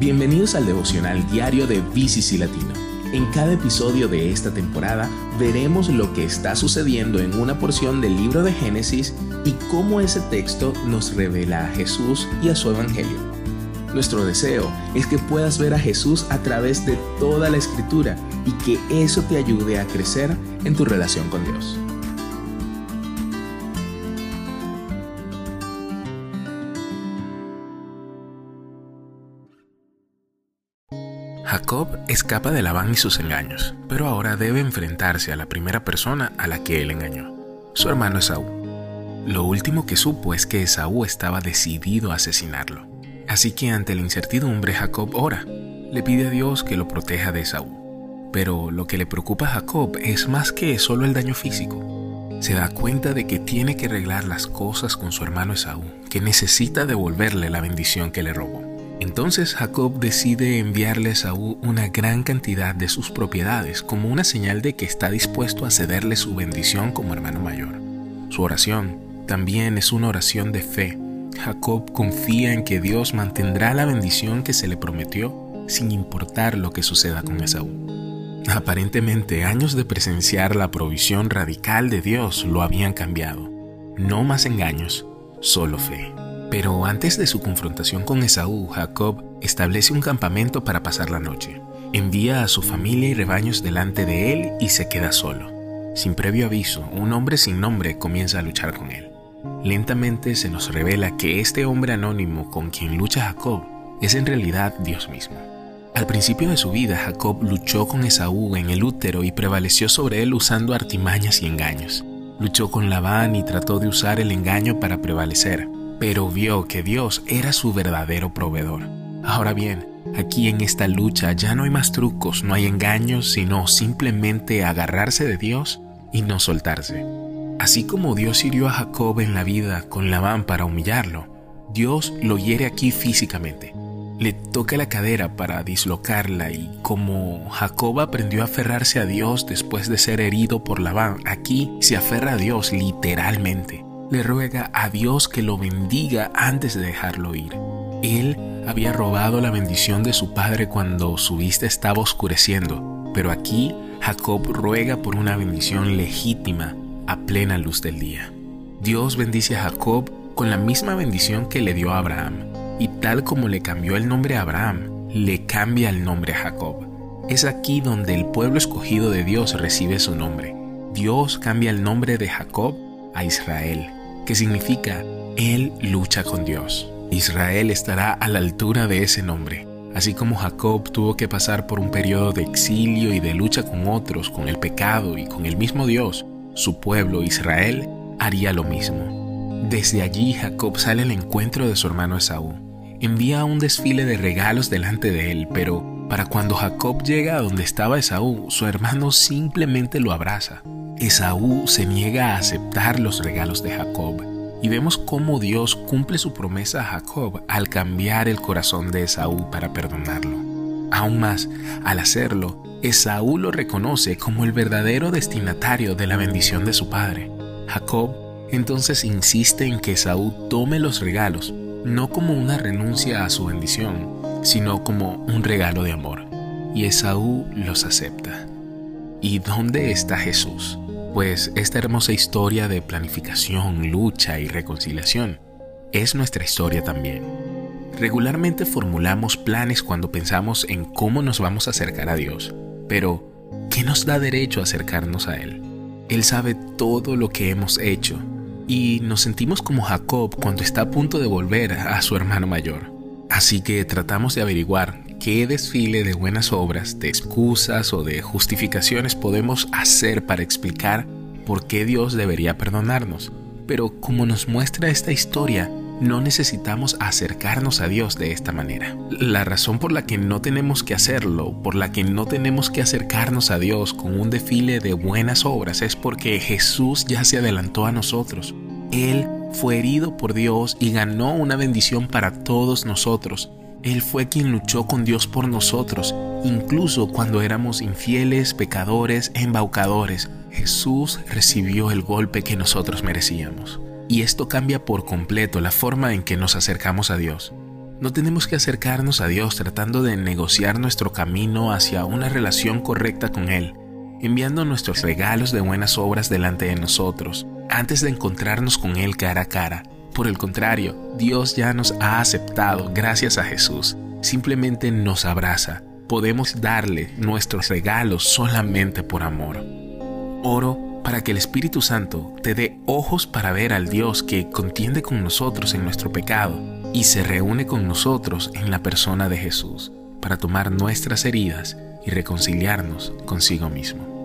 Bienvenidos al devocional diario de BCC Latino. En cada episodio de esta temporada veremos lo que está sucediendo en una porción del libro de Génesis y cómo ese texto nos revela a Jesús y a su Evangelio. Nuestro deseo es que puedas ver a Jesús a través de toda la escritura y que eso te ayude a crecer en tu relación con Dios. Jacob escapa de Labán y sus engaños, pero ahora debe enfrentarse a la primera persona a la que él engañó, su hermano Esaú. Lo último que supo es que Esaú estaba decidido a asesinarlo. Así que ante la incertidumbre Jacob ora, le pide a Dios que lo proteja de Esaú. Pero lo que le preocupa a Jacob es más que solo el daño físico. Se da cuenta de que tiene que arreglar las cosas con su hermano Esaú, que necesita devolverle la bendición que le robó. Entonces Jacob decide enviarle a Esaú una gran cantidad de sus propiedades como una señal de que está dispuesto a cederle su bendición como hermano mayor. Su oración también es una oración de fe. Jacob confía en que Dios mantendrá la bendición que se le prometió sin importar lo que suceda con Esaú. Aparentemente años de presenciar la provisión radical de Dios lo habían cambiado. No más engaños, solo fe. Pero antes de su confrontación con Esaú, Jacob establece un campamento para pasar la noche. Envía a su familia y rebaños delante de él y se queda solo. Sin previo aviso, un hombre sin nombre comienza a luchar con él. Lentamente se nos revela que este hombre anónimo con quien lucha Jacob es en realidad Dios mismo. Al principio de su vida, Jacob luchó con Esaú en el útero y prevaleció sobre él usando artimañas y engaños. Luchó con Labán y trató de usar el engaño para prevalecer pero vio que Dios era su verdadero proveedor. Ahora bien, aquí en esta lucha ya no hay más trucos, no hay engaños, sino simplemente agarrarse de Dios y no soltarse. Así como Dios hirió a Jacob en la vida con Labán para humillarlo, Dios lo hiere aquí físicamente. Le toca la cadera para dislocarla y como Jacob aprendió a aferrarse a Dios después de ser herido por Labán, aquí se aferra a Dios literalmente le ruega a Dios que lo bendiga antes de dejarlo ir. Él había robado la bendición de su padre cuando su vista estaba oscureciendo, pero aquí Jacob ruega por una bendición legítima a plena luz del día. Dios bendice a Jacob con la misma bendición que le dio a Abraham, y tal como le cambió el nombre a Abraham, le cambia el nombre a Jacob. Es aquí donde el pueblo escogido de Dios recibe su nombre. Dios cambia el nombre de Jacob a Israel, que significa Él lucha con Dios. Israel estará a la altura de ese nombre. Así como Jacob tuvo que pasar por un periodo de exilio y de lucha con otros, con el pecado y con el mismo Dios, su pueblo Israel haría lo mismo. Desde allí Jacob sale al encuentro de su hermano Esaú. Envía un desfile de regalos delante de él, pero para cuando Jacob llega a donde estaba Esaú, su hermano simplemente lo abraza. Esaú se niega a aceptar los regalos de Jacob y vemos cómo Dios cumple su promesa a Jacob al cambiar el corazón de Esaú para perdonarlo. Aún más, al hacerlo, Esaú lo reconoce como el verdadero destinatario de la bendición de su padre. Jacob entonces insiste en que Esaú tome los regalos, no como una renuncia a su bendición, sino como un regalo de amor. Y Esaú los acepta. ¿Y dónde está Jesús? Pues esta hermosa historia de planificación, lucha y reconciliación es nuestra historia también. Regularmente formulamos planes cuando pensamos en cómo nos vamos a acercar a Dios, pero ¿qué nos da derecho a acercarnos a Él? Él sabe todo lo que hemos hecho y nos sentimos como Jacob cuando está a punto de volver a su hermano mayor. Así que tratamos de averiguar qué desfile de buenas obras, de excusas o de justificaciones podemos hacer para explicar por qué Dios debería perdonarnos. Pero como nos muestra esta historia, no necesitamos acercarnos a Dios de esta manera. La razón por la que no tenemos que hacerlo, por la que no tenemos que acercarnos a Dios con un desfile de buenas obras, es porque Jesús ya se adelantó a nosotros. Él fue herido por Dios y ganó una bendición para todos nosotros. Él fue quien luchó con Dios por nosotros, incluso cuando éramos infieles, pecadores, embaucadores. Jesús recibió el golpe que nosotros merecíamos. Y esto cambia por completo la forma en que nos acercamos a Dios. No tenemos que acercarnos a Dios tratando de negociar nuestro camino hacia una relación correcta con Él, enviando nuestros regalos de buenas obras delante de nosotros, antes de encontrarnos con Él cara a cara. Por el contrario, Dios ya nos ha aceptado gracias a Jesús. Simplemente nos abraza. Podemos darle nuestros regalos solamente por amor. Oro para que el Espíritu Santo te dé ojos para ver al Dios que contiende con nosotros en nuestro pecado y se reúne con nosotros en la persona de Jesús para tomar nuestras heridas y reconciliarnos consigo mismo.